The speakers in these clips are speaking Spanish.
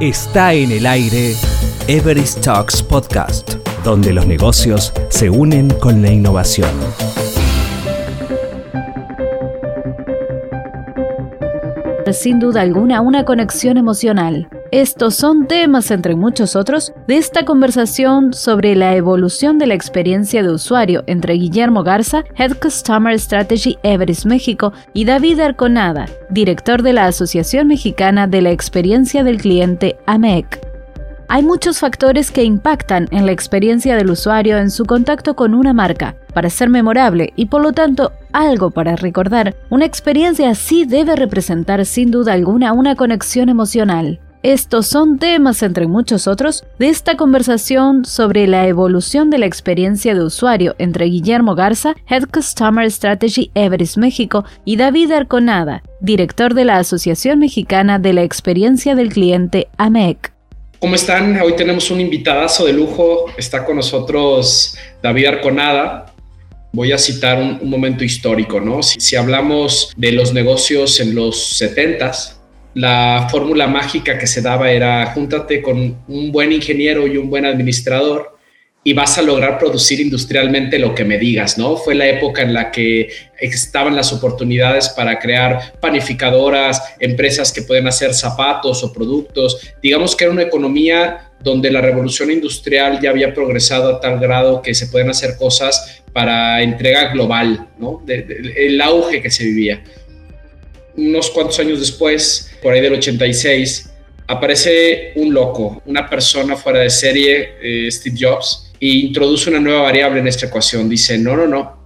Está en el aire Everest Talks Podcast, donde los negocios se unen con la innovación. Sin duda alguna, una conexión emocional. Estos son temas, entre muchos otros, de esta conversación sobre la evolución de la experiencia de usuario entre Guillermo Garza, Head Customer Strategy Everest México, y David Arconada, director de la Asociación Mexicana de la Experiencia del Cliente AMEC. Hay muchos factores que impactan en la experiencia del usuario en su contacto con una marca. Para ser memorable y por lo tanto algo para recordar, una experiencia así debe representar sin duda alguna una conexión emocional. Estos son temas, entre muchos otros, de esta conversación sobre la evolución de la experiencia de usuario entre Guillermo Garza, Head Customer Strategy Everest México, y David Arconada, director de la Asociación Mexicana de la Experiencia del Cliente AMEC. ¿Cómo están? Hoy tenemos un invitadazo de lujo. Está con nosotros David Arconada. Voy a citar un, momento histórico, ¿no? Si, hablamos de los negocios en los 70s, la fórmula mágica que se daba era júntate con un buen ingeniero y un buen administrador y vas a lograr producir industrialmente lo que me digas, ¿no? Fue la época en la que estaban las oportunidades para crear panificadoras, empresas que pueden hacer zapatos o productos. Digamos que era una economía donde la revolución industrial ya había progresado a tal grado que se pueden hacer cosas para entrega global, ¿no? el auge que se vivía unos cuantos años después, por ahí del 86, aparece un loco, una persona fuera de serie, eh, Steve Jobs, e introduce una nueva variable en esta ecuación. Dice, no, no, no,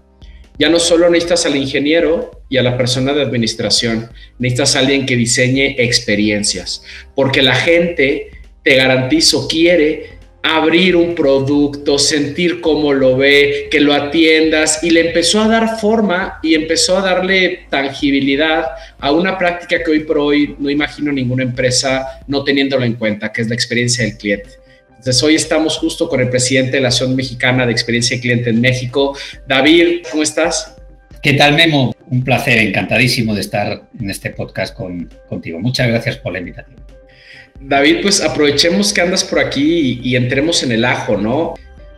ya no solo necesitas al ingeniero y a la persona de administración, necesitas a alguien que diseñe experiencias, porque la gente, te garantizo, quiere abrir un producto, sentir cómo lo ve, que lo atiendas y le empezó a dar forma y empezó a darle tangibilidad a una práctica que hoy por hoy no imagino ninguna empresa no teniéndolo en cuenta, que es la experiencia del cliente. Entonces hoy estamos justo con el presidente de la Asociación Mexicana de Experiencia del Cliente en México. David, ¿cómo estás? ¿Qué tal, Memo? Un placer, encantadísimo de estar en este podcast con, contigo. Muchas gracias por la invitación. David, pues aprovechemos que andas por aquí y, entremos en el ajo, ¿no?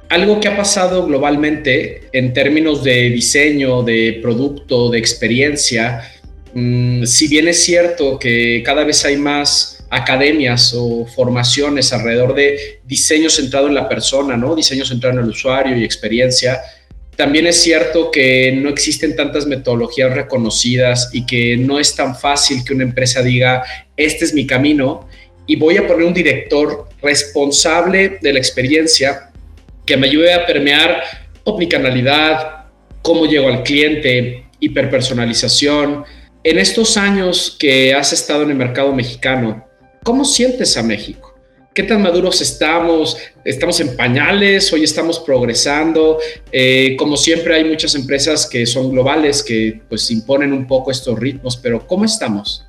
Algo que ha pasado globalmente en términos de diseño, de producto, de experiencia, mm, si bien es cierto que cada vez hay más academias o formaciones alrededor de diseño centrado en la persona, ¿no? Diseño centrado en el usuario y experiencia. También es cierto que no existen tantas metodologías reconocidas y que no es tan fácil que una empresa diga, este es mi camino y voy a poner un director responsable de la experiencia que me ayude a permear omnicanalidad, cómo llego al cliente, hiperpersonalización. En estos años que has estado en el mercado mexicano, ¿cómo sientes a México? ¿Qué tan maduros estamos? ¿Estamos en pañales? ¿Hoy estamos progresando? Eh, como siempre hay muchas empresas que son globales, que pues imponen un poco estos ritmos, pero ¿cómo estamos?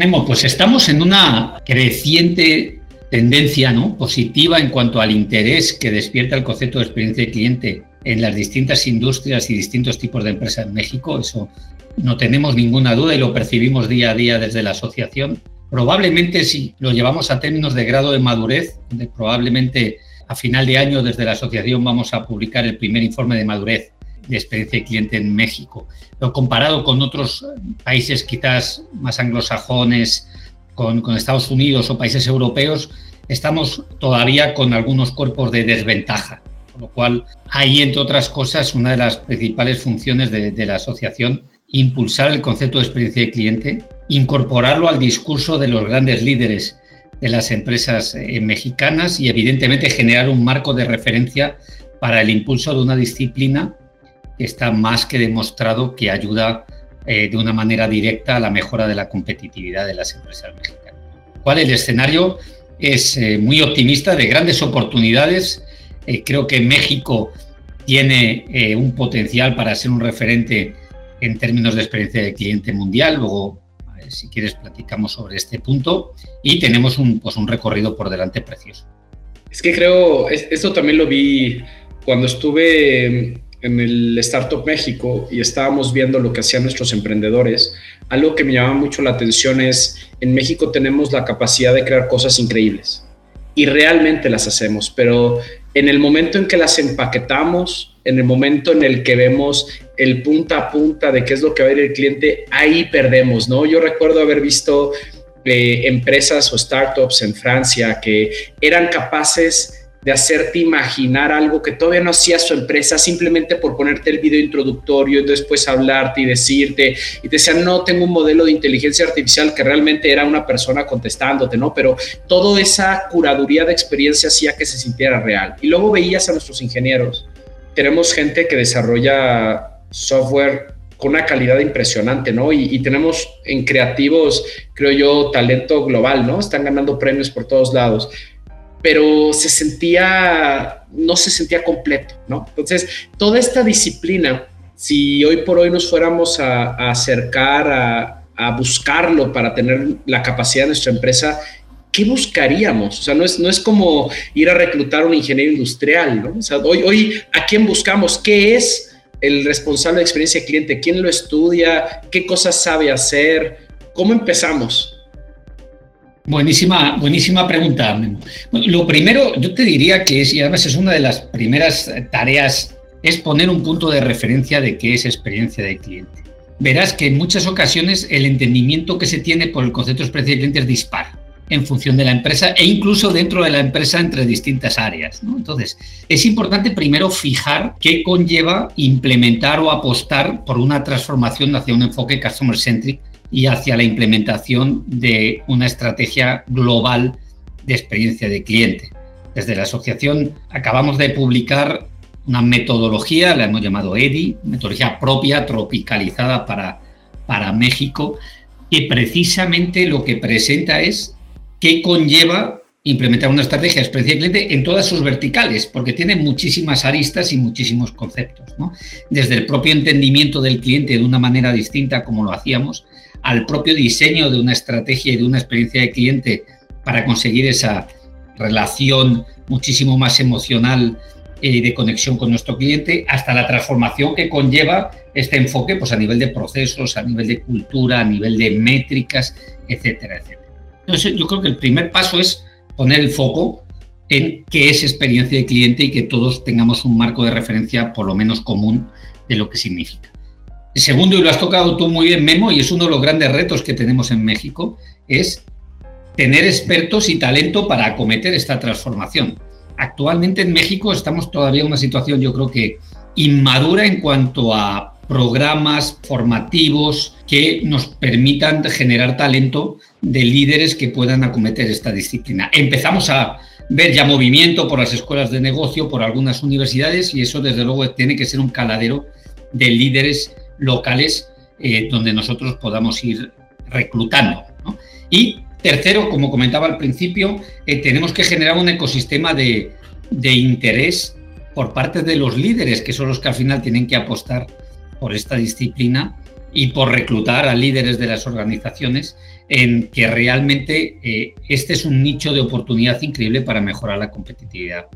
Memo, pues estamos en una creciente tendencia ¿no? positiva en cuanto al interés que despierta el concepto de experiencia de cliente en las distintas industrias y distintos tipos de empresas en México. Eso no tenemos ninguna duda y lo percibimos día a día desde la asociación. Probablemente si lo llevamos a términos de grado de madurez, probablemente a final de año desde la asociación vamos a publicar el primer informe de madurez de experiencia de cliente en México. Pero comparado con otros países quizás más anglosajones, con, con Estados Unidos o países europeos, estamos todavía con algunos cuerpos de desventaja. Con lo cual, ahí, entre otras cosas, una de las principales funciones de, de la asociación, impulsar el concepto de experiencia de cliente, incorporarlo al discurso de los grandes líderes de las empresas eh, mexicanas y evidentemente generar un marco de referencia para el impulso de una disciplina está más que demostrado que ayuda eh, de una manera directa a la mejora de la competitividad de las empresas mexicanas. ¿Cuál el escenario? Es eh, muy optimista, de grandes oportunidades. Eh, creo que México tiene un potencial para ser un referente en términos de experiencia de cliente mundial. Luego, si quieres, platicamos sobre este punto. Y tenemos un, pues, recorrido por delante precioso. Es que creo, esto también lo vi cuando estuve en el Startup México y estábamos viendo lo que hacían nuestros emprendedores, algo que me llamaba mucho la atención es, en México tenemos la capacidad de crear cosas increíbles y realmente las hacemos, pero en el momento en que las empaquetamos, en el momento en el que vemos el punta a punta de qué es lo que va a ir el cliente, ahí perdemos, ¿no? Yo recuerdo haber visto eh, empresas o startups en Francia que eran capaces de hacerte imaginar algo que todavía no hacía su empresa simplemente por ponerte el video introductorio y después hablarte y decirte y te decían no tengo un modelo de inteligencia artificial que realmente era una persona contestándote no pero toda esa curaduría de experiencia hacía que se sintiera real y luego veías a nuestros ingenieros tenemos gente que desarrolla software con una calidad impresionante, ¿no? Y, y, tenemos en creativos, creo yo, talento global, ¿no? Están ganando premios por todos lados pero se sentía, no se sentía completo, ¿no? Entonces, toda esta disciplina, si hoy por hoy nos fuéramos a, acercar a, buscarlo para tener la capacidad de nuestra empresa, ¿qué buscaríamos? O sea, no es, no es como ir a reclutar a un ingeniero industrial, ¿no? O sea, hoy, hoy, ¿a quién buscamos? ¿Qué es el responsable de experiencia de cliente? ¿Quién lo estudia? ¿Qué cosas sabe hacer? ¿Cómo empezamos? Buenísima, buenísima pregunta. lo primero, yo te diría que es, y además es una de las primeras tareas, es poner un punto de referencia de qué es experiencia de cliente. Verás que en muchas ocasiones el entendimiento que se tiene por el concepto de experiencia de cliente es dispar en función de la empresa e incluso dentro de la empresa entre distintas áreas. Entonces, es importante primero fijar qué conlleva implementar o apostar por una transformación hacia un enfoque customer centric y hacia la implementación de una estrategia global de experiencia de cliente. Desde la asociación acabamos de publicar una metodología, la hemos llamado EDI, metodología propia, tropicalizada para, para México, que precisamente lo que presenta es qué conlleva implementar una estrategia de experiencia de cliente en todas sus verticales, porque tiene muchísimas aristas y muchísimos conceptos. Desde el propio entendimiento del cliente de una manera distinta como lo hacíamos, al propio diseño de una estrategia y de una experiencia de cliente para conseguir esa relación muchísimo más emocional y eh, de conexión con nuestro cliente, hasta la transformación que conlleva este enfoque pues, a nivel de procesos, a nivel de cultura, a nivel de métricas, etcétera, etcétera. Entonces, yo creo que el primer paso es poner el foco en qué es experiencia de cliente y que todos tengamos un marco de referencia por lo menos común de lo que significa. Segundo, y lo has tocado tú muy bien, Memo, y es uno de los grandes retos que tenemos en México, es tener expertos y talento para acometer esta transformación. Actualmente en México estamos todavía en una situación, yo creo que inmadura en cuanto a programas formativos que nos permitan generar talento de líderes que puedan acometer esta disciplina. Empezamos a ver ya movimiento por las escuelas de negocio, por algunas universidades, y eso desde luego tiene que ser un caladero de líderes locales eh, donde nosotros podamos ir reclutando. Y tercero, como comentaba al principio, eh, tenemos que generar un ecosistema de, interés por parte de los líderes, que son los que al final tienen que apostar por esta disciplina y por reclutar a líderes de las organizaciones en que realmente eh, este es un nicho de oportunidad increíble para mejorar la competitividad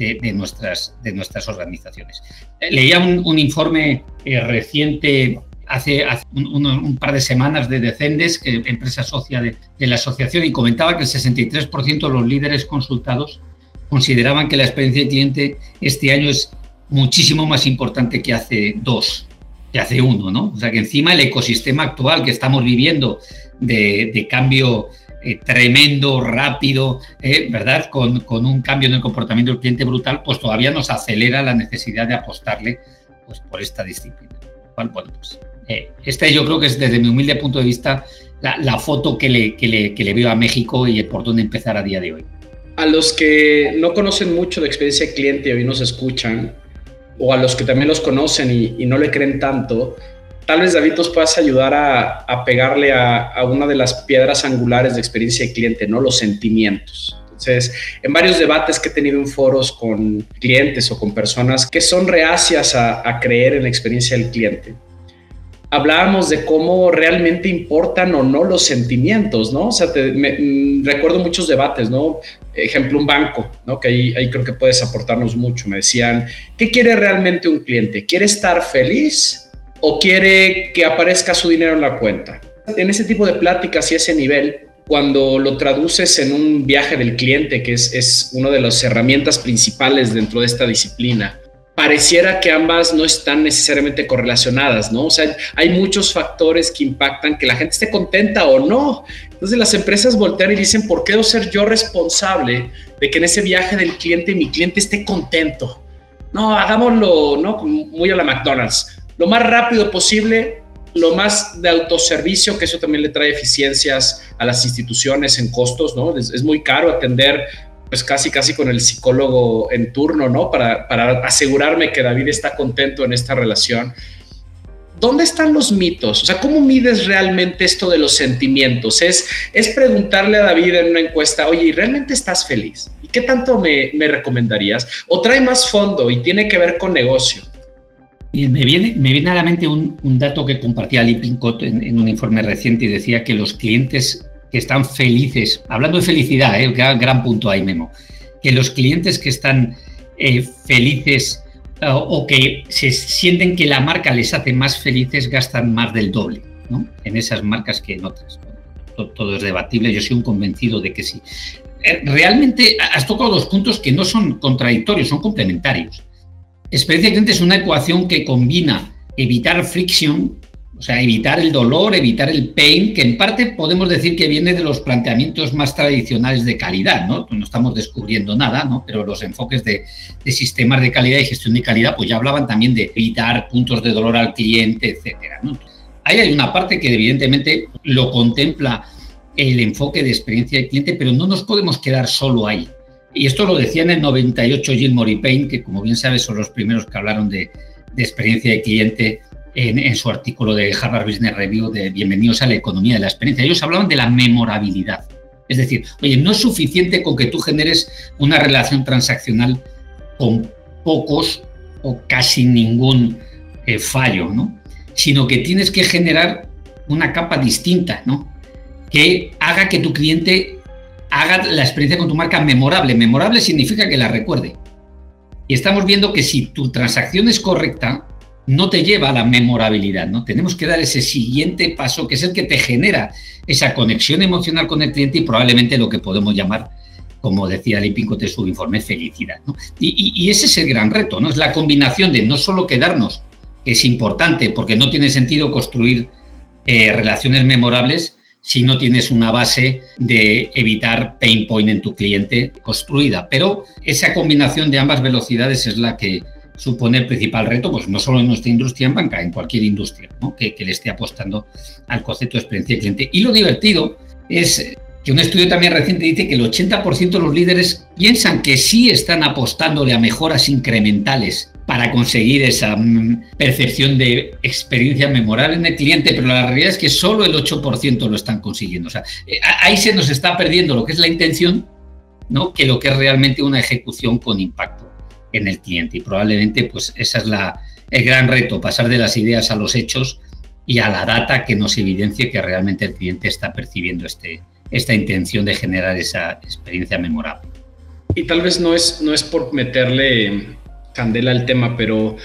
de, nuestras, de nuestras organizaciones. Eh, leía un, informe eh, reciente hace, un, par de semanas de Decendes, que, empresa socia de, la asociación, y comentaba que el 63% de los líderes consultados consideraban que la experiencia de cliente este año es muchísimo más importante que hace dos, que hace uno, ¿no? O sea que encima el ecosistema actual que estamos viviendo de cambio eh, tremendo, rápido, eh, ¿verdad? Con, con, un cambio en el comportamiento del cliente brutal, pues todavía nos acelera la necesidad de apostarle pues, por esta disciplina. Bueno, pues, eh, esta yo creo que es desde mi humilde punto de vista la, foto que le, que, le, que le veo a México y por dónde empezar a día de hoy. A los que no conocen mucho de experiencia de cliente y hoy nos escuchan, o a los que también los conocen y no le creen tanto, tal vez David nos puedas ayudar a, pegarle a, una de las piedras angulares de experiencia de cliente, ¿no? Los sentimientos. Entonces, en varios debates que he tenido en foros con clientes o con personas que son reacias a, creer en la experiencia del cliente, hablábamos de cómo realmente importan o no los sentimientos, ¿no? O sea, mm, recuerdo muchos debates, ¿no? Ejemplo, un banco, ¿no? Que ahí, ahí creo que puedes aportarnos mucho. Me decían, ¿qué quiere realmente un cliente? ¿Quiere estar feliz o quiere que aparezca su dinero en la cuenta? En ese tipo de pláticas y ese nivel, cuando lo traduces en un viaje del cliente, que es, es una de las herramientas principales dentro de esta disciplina, pareciera que ambas no están necesariamente correlacionadas, ¿no? O sea, hay muchos factores que impactan que la gente esté contenta o no. Entonces las empresas voltean y dicen, ¿por qué debo ser yo responsable de que en ese viaje del cliente mi cliente esté contento? No, hagámoslo, ¿no? Muy a la McDonald's. Lo más rápido posible, lo más de autoservicio, que eso también le trae eficiencias a las instituciones en costos, ¿no? Es, es muy caro atender pues casi casi con el psicólogo en turno, ¿no? Para, para asegurarme que David está contento en esta relación. ¿Dónde están los mitos? O sea, ¿cómo mides realmente esto de los sentimientos? Es, es preguntarle a David en una encuesta, oye, ¿realmente estás feliz? ¿Y qué tanto me, me recomendarías? ¿O trae más fondo y tiene que ver con negocio? Me viene, me viene a la mente un, dato que compartía Lee Pincott en, un informe reciente y decía que los clientes que están felices, hablando de felicidad, ¿eh? gran, gran punto ahí, Memo, que los clientes que están eh, felices uh, o que se sienten que la marca les hace más felices gastan más del doble ¿no? en esas marcas que en otras. Todo, todo es debatible, yo soy un convencido de que sí. Eh, realmente has tocado dos puntos que no son contradictorios, son complementarios. Experiencia cliente es una ecuación que combina evitar fricción o sea, evitar el dolor, evitar el pain, que en parte podemos decir que viene de los planteamientos más tradicionales de calidad, ¿no? No estamos descubriendo nada, ¿no? Pero los enfoques de, sistemas de calidad y gestión de calidad, pues ya hablaban también de evitar puntos de dolor al cliente, etcétera. Ahí hay una parte que evidentemente lo contempla el enfoque de experiencia de cliente, pero no nos podemos quedar solo ahí. Y esto lo decía en el 98 Gilmore y Payne, que como bien sabes son los primeros que hablaron de, de experiencia de cliente en, su artículo de Harvard Business Review de Bienvenidos a la economía de la experiencia. Ellos hablaban de la memorabilidad. Es decir, oye, no es suficiente con que tú generes una relación transaccional con pocos o casi ningún eh, fallo, ¿no? Sino que tienes que generar una capa distinta, ¿no? Que haga que tu cliente haga la experiencia con tu marca memorable. Memorable significa que la recuerde. Y estamos viendo que si tu transacción es correcta, no te lleva a la memorabilidad, ¿no? Tenemos que dar ese siguiente paso que es el que te genera esa conexión emocional con el cliente y probablemente lo que podemos llamar, como decía Lipinco de su informe, felicidad, y, ese es el gran reto, ¿no? Es la combinación de no solo quedarnos, que es importante porque no tiene sentido construir eh, relaciones memorables si no tienes una base de evitar pain point en tu cliente construida, pero esa combinación de ambas velocidades es la que supone el principal reto, pues no solo en nuestra industria en banca, en cualquier industria que, que, le esté apostando al concepto de experiencia de cliente. Y lo divertido es que un estudio también reciente dice que el 80% de los líderes piensan que sí están apostándole a mejoras incrementales para conseguir esa mm, percepción de experiencia memorable en el cliente, pero la realidad es que solo el 8% lo están consiguiendo. O sea, eh, ahí se nos está perdiendo lo que es la intención, ¿no? que lo que es realmente una ejecución con impacto en el cliente. Y probablemente pues esa es la, el gran reto, pasar de las ideas a los hechos y a la data que nos evidencie que realmente el cliente está percibiendo este, esta intención de generar esa experiencia memorable. Y tal vez no es, no es por meterle candela al tema, pero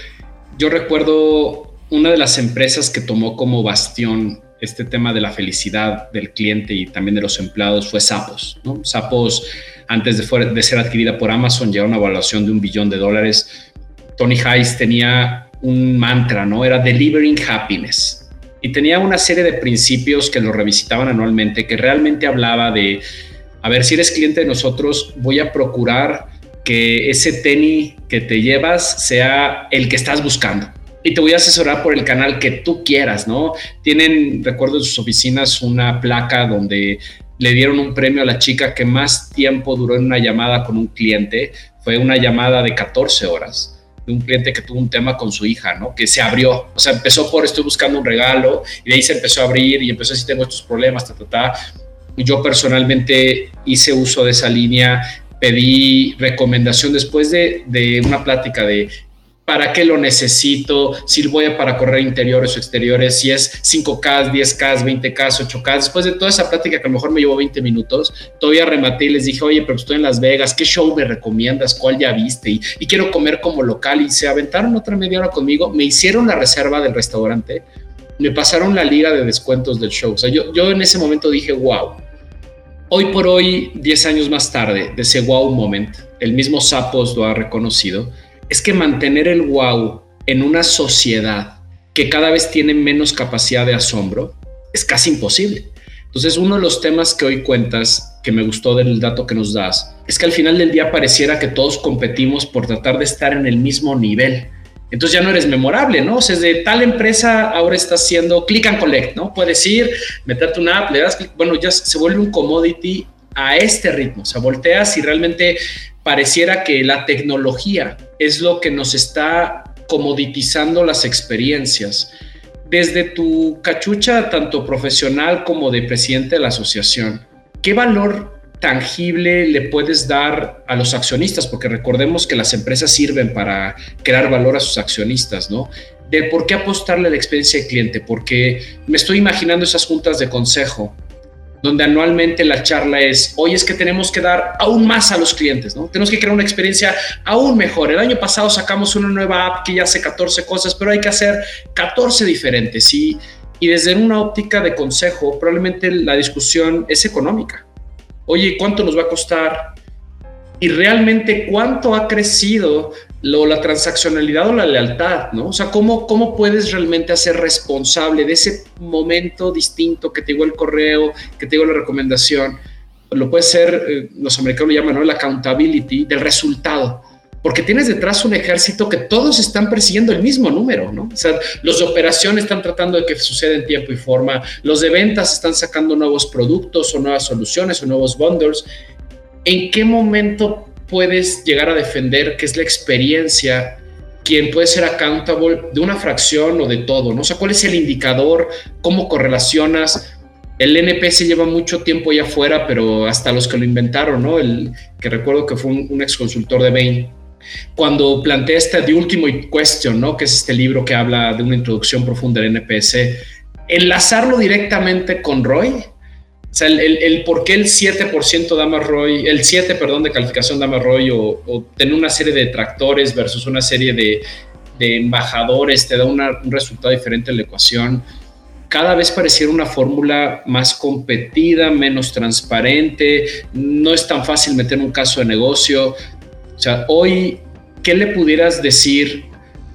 yo recuerdo una de las empresas que tomó como bastión este tema de la felicidad del cliente y también de los empleados fue Sapos. ¿no? Sapos antes de, de ser adquirida por Amazon, ya una evaluación de un billón de dólares. Tony Hayes tenía un mantra, ¿no? Era delivering happiness. Y tenía una serie de principios que lo revisitaban anualmente, que realmente hablaba de, a ver, si eres cliente de nosotros, voy a procurar que ese tenis que te llevas sea el que estás buscando. Y te voy a asesorar por el canal que tú quieras, ¿no? Tienen, recuerdo en sus oficinas, una placa donde le dieron un premio a la chica que más tiempo duró en una llamada con un cliente. Fue una llamada de 14 horas de un cliente que tuvo un tema con su hija, ¿no? Que se abrió. O sea, empezó por estoy buscando un regalo y de ahí se empezó a abrir y empezó decir tengo estos problemas, ta, ta, ta. Yo personalmente hice uso de esa línea, pedí recomendación después de, de una plática de para qué lo necesito, si voy a para correr interiores o exteriores, si es 5K, 10K, 20K, 8K. Después de toda esa plática que a lo mejor me llevó 20 minutos, todavía rematé y les dije, oye, pero estoy en Las Vegas, ¿qué show me recomiendas? ¿Cuál ya viste? Y, quiero comer como local. Y se aventaron otra media hora conmigo, me hicieron la reserva del restaurante, me pasaron la liga de descuentos del show. O sea, yo, yo en ese momento dije, wow. Hoy por hoy, 10 años más tarde, de ese wow moment, el mismo Sapos lo ha reconocido es que mantener el wow en una sociedad que cada vez tiene menos capacidad de asombro es casi imposible. Entonces, uno de los temas que hoy cuentas, que me gustó del dato que nos das, es que al final del día pareciera que todos competimos por tratar de estar en el mismo nivel. Entonces ya no eres memorable, ¿no? O sea, de tal empresa ahora está haciendo click and collect, ¿no? Puedes ir, meterte una app, le das clic, bueno, ya se vuelve un commodity a este ritmo. O sea, volteas y realmente pareciera que la tecnología es lo que nos está comoditizando las experiencias. Desde tu cachucha, tanto profesional como de presidente de la asociación, ¿qué valor tangible le puedes dar a los accionistas? Porque recordemos que las empresas sirven para crear valor a sus accionistas, ¿no? De por qué apostarle a la experiencia del cliente, porque me estoy imaginando esas juntas de consejo donde anualmente la charla es, hoy es que tenemos que dar aún más a los clientes, ¿no? Tenemos que crear una experiencia aún mejor. El año pasado sacamos una nueva app que ya hace 14 cosas, pero hay que hacer 14 diferentes. Y, y desde una óptica de consejo, probablemente la discusión es económica. Oye, ¿cuánto nos va a costar? Y realmente, ¿cuánto ha crecido lo, la transaccionalidad o la lealtad, ¿no? O sea, ¿cómo, ¿cómo puedes realmente hacer responsable de ese momento distinto que te llegó el correo, que te llegó la recomendación? Lo puede ser, eh, los americanos lo llaman, ¿no? La accountability del resultado. Porque tienes detrás un ejército que todos están persiguiendo el mismo número, ¿no? O sea, los de operación están tratando de que suceda en tiempo y forma, los de ventas están sacando nuevos productos o nuevas soluciones o nuevos bundles. ¿En qué momento puedes llegar a defender que es la experiencia quien puede ser accountable de una fracción o de todo, ¿no? O sea, ¿cuál es el indicador? ¿Cómo correlacionas? El NPS lleva mucho tiempo ya afuera, pero hasta los que lo inventaron, ¿no? El que recuerdo que fue un, ex consultor de Bain, cuando plantea este The Ultimate Question, ¿no? Que es este libro que habla de una introducción profunda del NPS, enlazarlo directamente con Roy o sea, el, por qué el 7% Dama Roy, el 7, perdón, de calificación Dama Roy o, tener una serie de tractores versus una serie de, embajadores te da un resultado diferente en la ecuación. Cada vez pareciera una fórmula más competida, menos transparente, no es tan fácil meter un caso de negocio. O sea, hoy, ¿qué le pudieras decir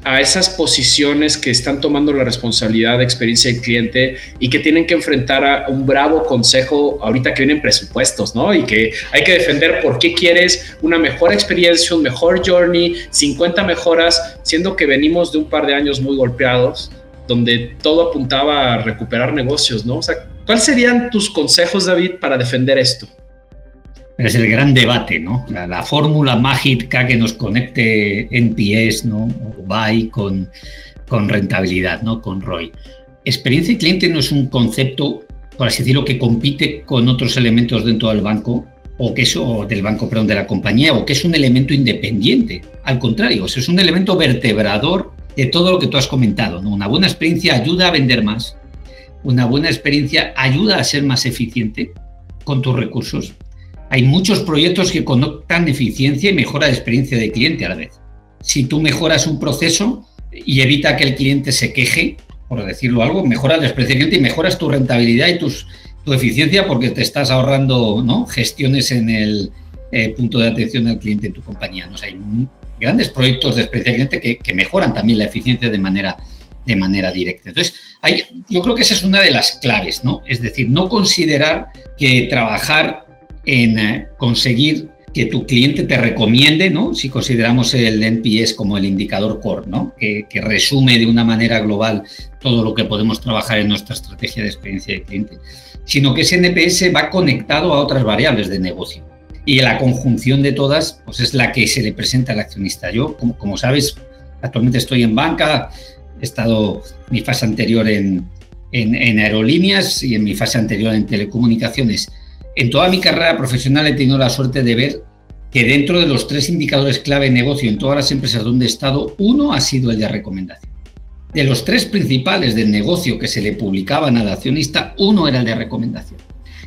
a esas posiciones que están tomando la responsabilidad de experiencia del cliente y que tienen que enfrentar a un bravo consejo ahorita que vienen presupuestos, ¿no? Y que hay que defender por qué quieres una mejor experiencia, un mejor journey, 50 mejoras, siendo que venimos de un par de años muy golpeados, donde todo apuntaba a recuperar negocios, ¿no? O sea, ¿cuáles serían tus consejos, David, para defender esto? Es el gran debate, ¿no? La, fórmula mágica que nos conecte NPS, ¿no? O BUY con, con rentabilidad, ¿no? Con ROI. Experiencia de cliente no es un concepto, por así decirlo, que compite con otros elementos dentro del banco o que es del banco, perdón, de la compañía, o que es un elemento independiente. Al contrario, es un elemento vertebrador de todo lo que tú has comentado. ¿no? Una buena experiencia ayuda a vender más. Una buena experiencia ayuda a ser más eficiente con tus recursos hay muchos proyectos que conectan eficiencia y mejora de experiencia de cliente a la vez. Si tú mejoras un proceso y evita que el cliente se queje, por decirlo algo, mejoras la experiencia de cliente y mejoras tu rentabilidad y tus, tu eficiencia porque te estás ahorrando ¿no? gestiones en el eh, punto de atención del cliente en tu compañía. ¿no? hay grandes proyectos de experiencia de cliente que, mejoran también la eficiencia de manera, de manera directa. Entonces, hay, yo creo que esa es una de las claves, ¿no? Es decir, no considerar que trabajar en eh, conseguir que tu cliente te recomiende, ¿no? Si consideramos el NPS como el indicador core, ¿no? Que, resume de una manera global todo lo que podemos trabajar en nuestra estrategia de experiencia de cliente, sino que ese NPS va conectado a otras variables de negocio. Y la conjunción de todas, pues es la que se le presenta al accionista. Yo, como, sabes, actualmente estoy en banca, he estado mi fase anterior en, en aerolíneas y en mi fase anterior en telecomunicaciones en toda mi carrera profesional he tenido la suerte de ver que dentro de los tres indicadores clave de negocio en todas las empresas donde he estado, uno ha sido el de recomendación. De los tres principales del negocio que se le publicaban al accionista, uno era el de recomendación.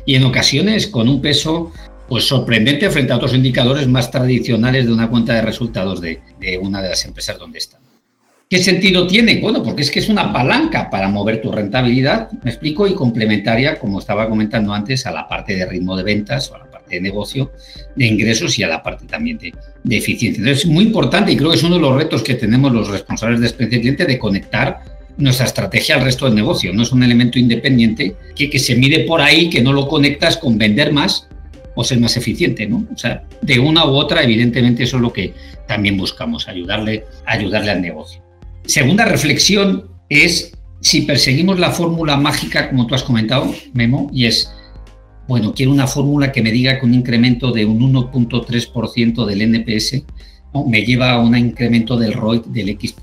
Y en ocasiones con un peso pues sorprendente frente a otros indicadores más tradicionales de una cuenta de resultados de, una de las empresas donde están. ¿Qué sentido tiene? Bueno, porque es que es una palanca para mover tu rentabilidad, me explico, y complementaria, como estaba comentando antes, a la parte de ritmo de ventas o a la parte de negocio, de ingresos y a la parte también de, eficiencia. Entonces, es muy importante y creo que es uno de los retos que tenemos los responsables de experiencia cliente de conectar nuestra estrategia al resto del negocio. No es un elemento independiente que, que se mide por ahí, que no lo conectas con vender más o ser más eficiente, ¿no? O sea, de una u otra, evidentemente, eso es lo que también buscamos, ayudarle, ayudarle al negocio. Segunda reflexión es si perseguimos la fórmula mágica, como tú has comentado, Memo, y es, bueno, quiero una fórmula que me diga que un incremento de un 1.3% del NPS me lleva a un incremento del ROI del X%.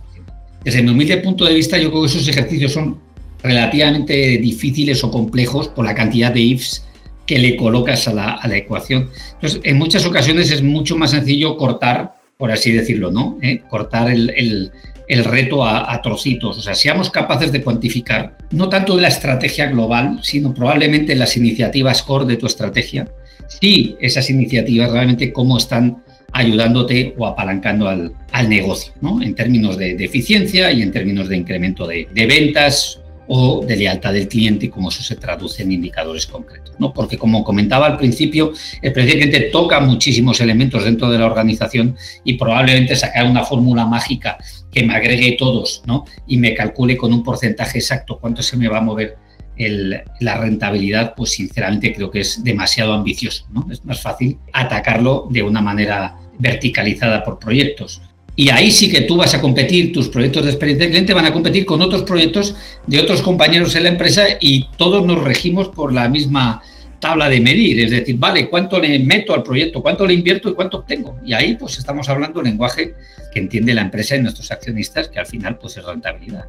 Desde mi humilde punto de vista, yo creo que esos ejercicios son relativamente difíciles o complejos por la cantidad de ifs que le colocas a la, ecuación. Entonces, en muchas ocasiones es mucho más sencillo cortar, por así decirlo, ¿no? ¿Eh? Cortar el reto a, trocitos. O sea, seamos capaces de cuantificar no tanto la estrategia global, sino probablemente las iniciativas core de tu estrategia. Si esas iniciativas realmente cómo están ayudándote o apalancando al, negocio, ¿no? En términos de, eficiencia y en términos de incremento de ventas o de lealtad del cliente, como eso se traduce en indicadores concretos. ¿no? Porque como comentaba al principio, el presidente toca muchísimos elementos dentro de la organización y probablemente sacar una fórmula mágica que me agregue todos ¿no? y me calcule con un porcentaje exacto cuánto se me va a mover la rentabilidad, pues sinceramente creo que es demasiado ambicioso. ¿no? Es más fácil atacarlo de una manera verticalizada por proyectos. Y ahí sí que tú vas a competir, tus proyectos de experiencia de cliente van a competir con otros proyectos de otros compañeros en la empresa y todos nos regimos por la misma tabla de medir, es decir, vale, ¿cuánto le meto al proyecto? ¿Cuánto le invierto y cuánto obtengo? Y ahí pues estamos hablando el lenguaje que entiende la empresa y nuestros accionistas, que al final pues es rentabilidad.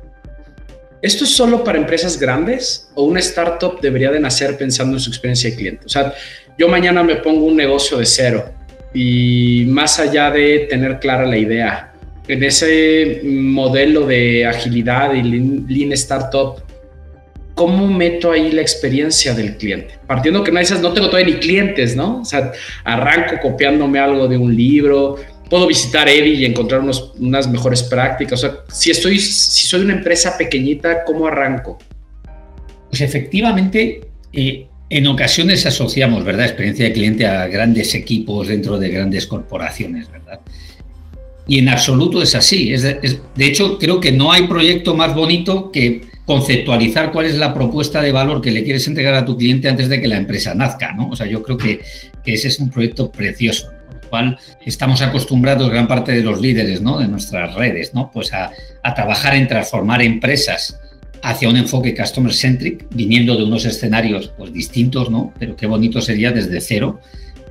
¿Esto es solo para empresas grandes o una startup debería de nacer pensando en su experiencia de cliente? O sea, yo mañana me pongo un negocio de cero y más allá de tener clara la idea, en ese modelo de agilidad y lean startup, ¿cómo meto ahí la experiencia del cliente? Partiendo que no dices, no tengo todavía ni clientes, ¿no? O sea, arranco copiándome algo de un libro, puedo visitar Eddie y encontrar unas mejores prácticas. O sea, si, estoy, si soy una empresa pequeñita, ¿cómo arranco? Pues efectivamente, eh, en ocasiones asociamos, ¿verdad?, experiencia de cliente a grandes equipos dentro de grandes corporaciones, ¿verdad? Y en absoluto es así. de, hecho, creo que no hay proyecto más bonito que conceptualizar cuál es la propuesta de valor que le quieres entregar a tu cliente antes de que la empresa nazca, ¿no? O sea, yo creo que, ese es un proyecto precioso, por lo cual estamos acostumbrados, gran parte de los líderes, ¿no? De nuestras redes, ¿no? Pues a trabajar en transformar empresas hacia un enfoque customer centric, viniendo de unos escenarios pues, distintos, ¿no? Pero qué bonito sería desde cero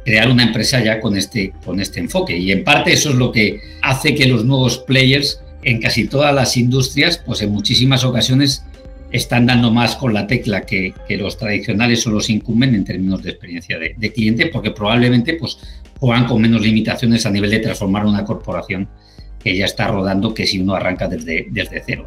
crear una empresa ya con este, con este enfoque. Y en parte eso es lo que hace que los nuevos players en casi todas las industrias, pues en muchísimas ocasiones están dando más con la tecla que, los tradicionales o los incumben en términos de experiencia de, de, cliente, porque probablemente pues, juegan con menos limitaciones a nivel de transformar una corporación que ya está rodando que si uno arranca desde, desde cero.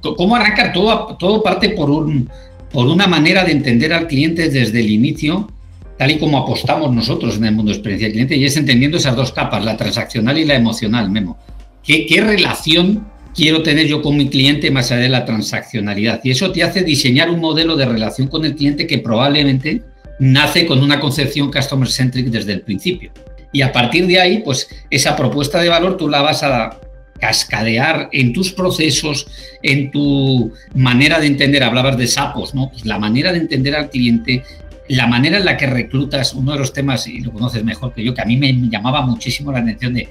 ¿Cómo arrancar? Todo, todo parte por, un, por una manera de entender al cliente desde el inicio, tal y como apostamos nosotros en el mundo de experiencia del cliente, y es entendiendo esas dos capas, la transaccional y la emocional, Memo. ¿Qué, qué relación quiero tener yo con mi cliente más allá de la transaccionalidad? Y eso te hace diseñar un modelo de relación con el cliente que probablemente nace con una concepción customer centric desde el principio. Y a partir de ahí, pues esa propuesta de valor tú la vas a, cascadear en tus procesos, en tu manera de entender, hablabas de sapos, ¿no? Pues la manera de entender al cliente, la manera en la que reclutas, uno de los temas, y lo conoces mejor que yo, que a mí me llamaba muchísimo la atención de,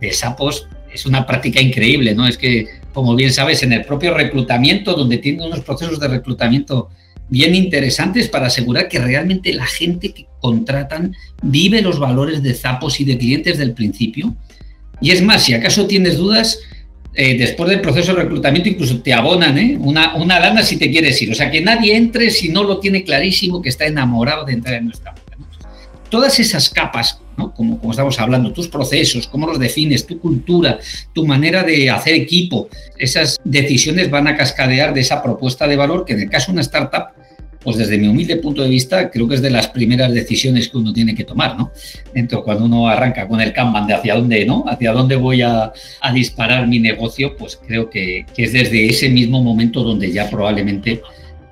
de sapos, es una práctica increíble, ¿no? Es que, como bien sabes, en el propio reclutamiento, donde tiene unos procesos de reclutamiento bien interesantes para asegurar que realmente la gente que contratan vive los valores de zapos y de clientes del principio y es más, si acaso tienes dudas, eh, después del proceso de reclutamiento incluso te abonan ¿eh? una, una lana si te quieres ir. O sea, que nadie entre si no lo tiene clarísimo que está enamorado de entrar en nuestra. Todas esas capas ¿no? Como, como estamos hablando, tus procesos, cómo los defines, tu cultura, tu manera de hacer equipo. Esas decisiones van a cascadear de esa propuesta de valor que en el caso de una startup pues desde mi humilde punto de vista, creo que es de las primeras decisiones que uno tiene que tomar, ¿no? Entonces, cuando uno arranca con el Kanban de hacia dónde, ¿no? Hacia dónde voy a, disparar mi negocio, pues creo que, es desde ese mismo momento donde ya probablemente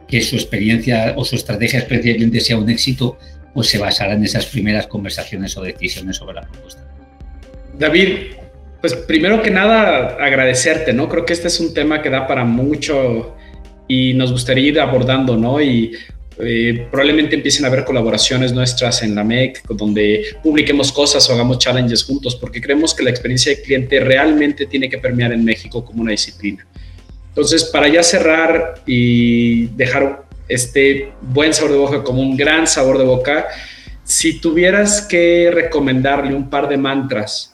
que su experiencia o su estrategia de experiencia sea un éxito, pues se basará en esas primeras conversaciones o decisiones sobre la propuesta. David, pues primero que nada agradecerte, ¿no? Creo que este es un tema que da para mucho y nos gustaría ir abordando, ¿no? Y eh, probablemente empiecen a haber colaboraciones nuestras en la MEC, donde publiquemos cosas o hagamos challenges juntos, porque creemos que la experiencia de cliente realmente tiene que permear en México como una disciplina. Entonces, para ya cerrar y dejar este buen sabor de boca como un gran sabor de boca, si tuvieras que recomendarle un par de mantras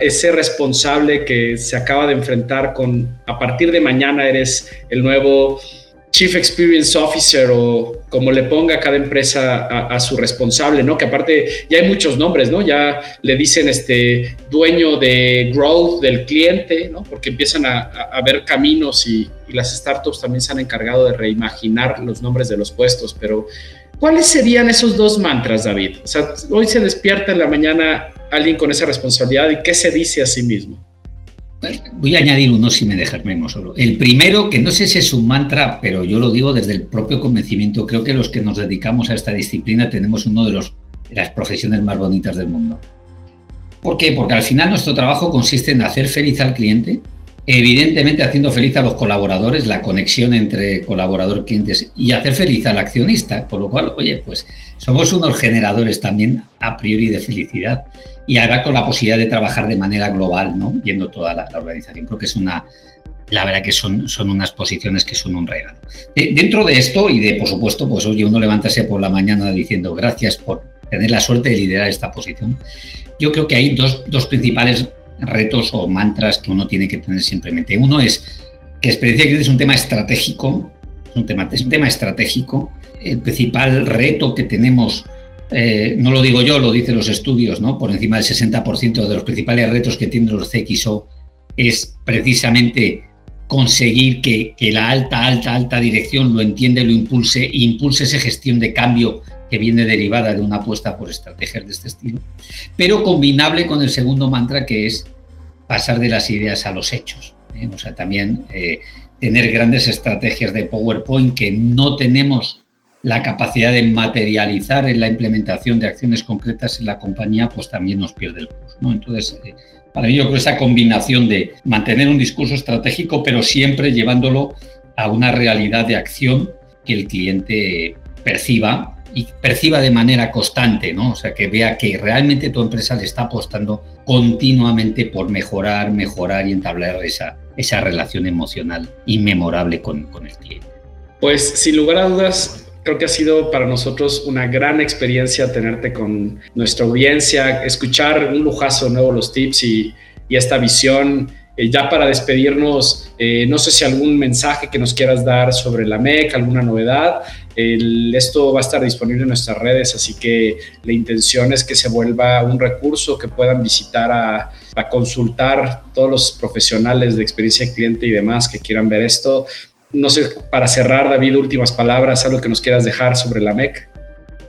ese responsable que se acaba de enfrentar con, a partir de mañana eres el nuevo Chief Experience Officer o como le ponga cada empresa a, su responsable, ¿no? Que aparte ya hay muchos nombres, ¿no? Ya le dicen este dueño de growth del cliente, ¿no? Porque empiezan a, ver caminos y, y, las startups también se han encargado de reimaginar los nombres de los puestos, pero ¿cuáles serían esos dos mantras, David? O sea, hoy se despierta en la mañana alguien con esa responsabilidad y qué se dice a sí mismo? Voy a añadir uno si me dejas menos solo. El primero, que no sé si es un mantra, pero yo lo digo desde el propio convencimiento, creo que los que nos dedicamos a esta disciplina tenemos uno de, de las profesiones más bonitas del mundo. ¿Por qué? Porque al final nuestro trabajo consiste en hacer feliz al cliente, evidentemente haciendo feliz a los colaboradores, la conexión entre colaborador-clientes y hacer feliz al accionista, por lo cual, oye, pues somos unos generadores también a priori de felicidad y ahora con la posibilidad de trabajar de manera global, ¿no? Viendo toda la, organización. Creo que es una, la verdad que son, son unas posiciones que son un regalo. dentro de esto y de, por supuesto, pues oye, uno levántase por la mañana diciendo gracias por tener la suerte de liderar esta posición. Yo creo que hay dos, dos principales retos o mantras que uno tiene que tener simplemente. Uno es que experiencia de es un tema estratégico, es un tema, es un tema estratégico. El principal reto que tenemos, eh, no lo digo yo, lo dicen los estudios, ¿no? por encima del 60% de los principales retos que tienen los CXO es precisamente conseguir que, que, la alta, alta, alta dirección lo entiende, lo impulse, e impulse esa gestión de cambio que viene derivada de una apuesta por estrategias de este estilo, pero combinable con el segundo mantra que es pasar de las ideas a los hechos. ¿eh? O sea, también eh, tener grandes estrategias de PowerPoint que no tenemos la capacidad de materializar en la implementación de acciones concretas en la compañía, pues también nos pierde el curso. Entonces, eh, para mí yo creo esa combinación de mantener un discurso estratégico, pero siempre llevándolo a una realidad de acción que el cliente perciba y perciba de manera constante, ¿no? O sea, que vea que realmente tu empresa le está apostando continuamente por mejorar, mejorar y entablar esa, esa relación emocional inmemorable con, con el cliente. Pues sin lugar a dudas, creo que ha sido para nosotros una gran experiencia tenerte con nuestra audiencia, escuchar un lujazo nuevo los tips y, y esta visión eh, ya para despedirnos, eh, no sé si algún mensaje que nos quieras dar sobre la MEC, alguna novedad. esto va a estar disponible en nuestras redes, así que la intención es que se vuelva un recurso que puedan visitar a, a consultar todos los profesionales de experiencia de cliente y demás que quieran ver esto. No sé, para cerrar, David, últimas palabras, algo que nos quieras dejar sobre la MEC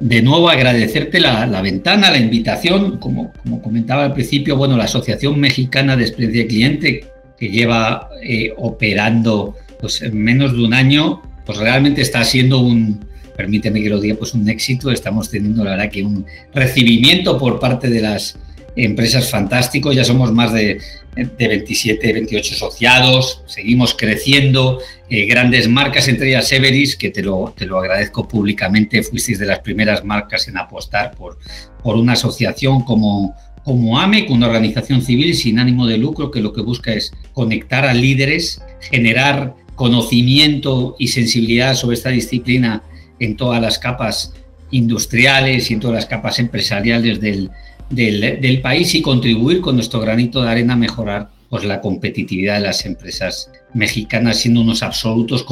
de nuevo agradecerte la, ventana, la invitación. Como, como, comentaba al principio, bueno, la Asociación Mexicana de Experiencia de Cliente, que lleva eh, operando pues, en menos de un año, pues realmente está siendo un, permíteme que lo diga, pues un éxito. Estamos teniendo, la verdad, que un recibimiento por parte de las empresas fantástico. Ya somos más de de 27, 28 asociados, seguimos creciendo, eh, grandes marcas, entre ellas Everis, que te lo, te lo agradezco públicamente, fuisteis de las primeras marcas en apostar por, por una asociación como, como AMEC, una organización civil sin ánimo de lucro que lo que busca es conectar a líderes, generar conocimiento y sensibilidad sobre esta disciplina en todas las capas industriales y en todas las capas empresariales del, del, país y contribuir con nuestro granito de arena a mejorar pues, la competitividad de las empresas mexicanas, siendo unos absolutos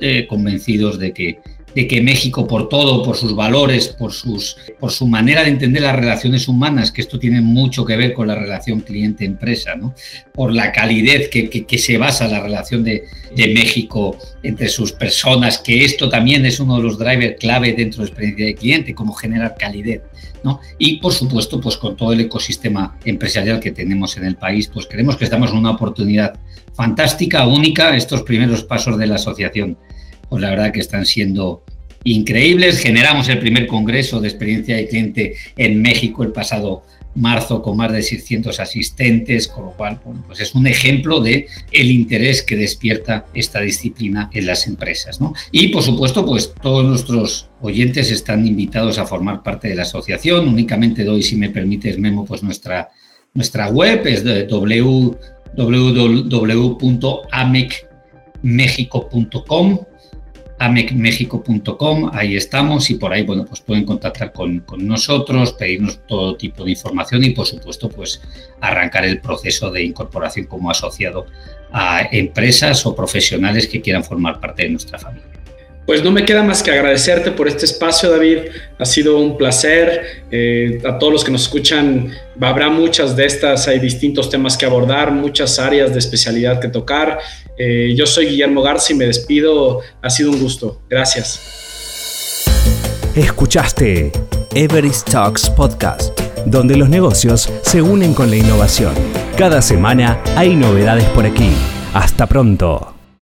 eh, convencidos de que de que México por todo, por sus valores, por, sus, por su manera de entender las relaciones humanas, que esto tiene mucho que ver con la relación cliente-empresa, ¿no? por la calidez que, que, se basa la relación de, de, México entre sus personas, que esto también es uno de los drivers clave dentro de la experiencia de cliente, cómo generar calidez. ¿no? Y por supuesto, pues con todo el ecosistema empresarial que tenemos en el país, pues creemos que estamos en una oportunidad fantástica, única, estos primeros pasos de la asociación pues la verdad que están siendo increíbles. Generamos el primer congreso de experiencia de cliente en México el pasado marzo con más de 600 asistentes, con lo cual pues es un ejemplo de el interés que despierta esta disciplina en las empresas. Y por supuesto, pues todos nuestros oyentes están invitados a formar parte de la asociación. Únicamente doy, si me permites, Memo, pues nuestra, nuestra web es www.amecmexico.com amecmexico.com, ahí estamos y por ahí, bueno, pues pueden contactar con, con, nosotros, pedirnos todo tipo de información y, por supuesto, pues arrancar el proceso de incorporación como asociado a empresas o profesionales que quieran formar parte de nuestra familia. Pues no me queda más que agradecerte por este espacio, David. Ha sido un placer. Eh, a todos los que nos escuchan, habrá muchas de estas, hay distintos temas que abordar, muchas áreas de especialidad que tocar. Eh, yo soy Guillermo Garza y me despido. Ha sido un gusto. Gracias. Escuchaste Everest Talks Podcast, donde los negocios se unen con la innovación. Cada semana hay novedades por aquí. Hasta pronto.